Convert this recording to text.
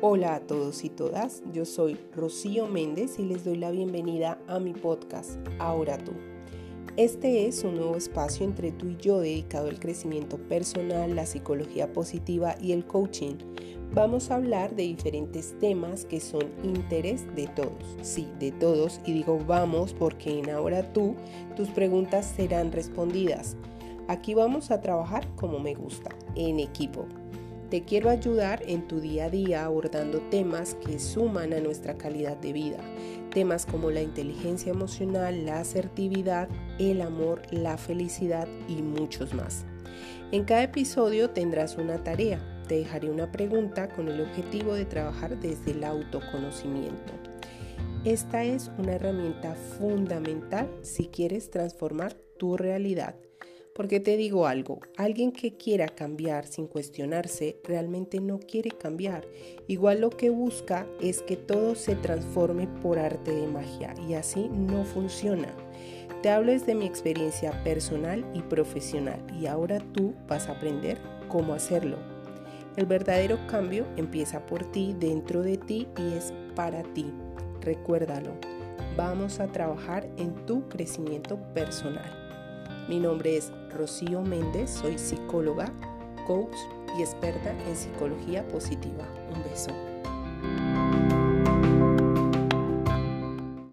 Hola a todos y todas, yo soy Rocío Méndez y les doy la bienvenida a mi podcast Ahora tú. Este es un nuevo espacio entre tú y yo dedicado al crecimiento personal, la psicología positiva y el coaching. Vamos a hablar de diferentes temas que son interés de todos, sí, de todos, y digo vamos porque en Ahora tú tus preguntas serán respondidas. Aquí vamos a trabajar como me gusta, en equipo. Te quiero ayudar en tu día a día abordando temas que suman a nuestra calidad de vida. Temas como la inteligencia emocional, la asertividad, el amor, la felicidad y muchos más. En cada episodio tendrás una tarea. Te dejaré una pregunta con el objetivo de trabajar desde el autoconocimiento. Esta es una herramienta fundamental si quieres transformar tu realidad porque te digo algo, alguien que quiera cambiar sin cuestionarse realmente no quiere cambiar. Igual lo que busca es que todo se transforme por arte de magia y así no funciona. Te hablo desde mi experiencia personal y profesional y ahora tú vas a aprender cómo hacerlo. El verdadero cambio empieza por ti, dentro de ti y es para ti. Recuérdalo. Vamos a trabajar en tu crecimiento personal. Mi nombre es Rocío Méndez, soy psicóloga, coach y experta en psicología positiva. Un beso.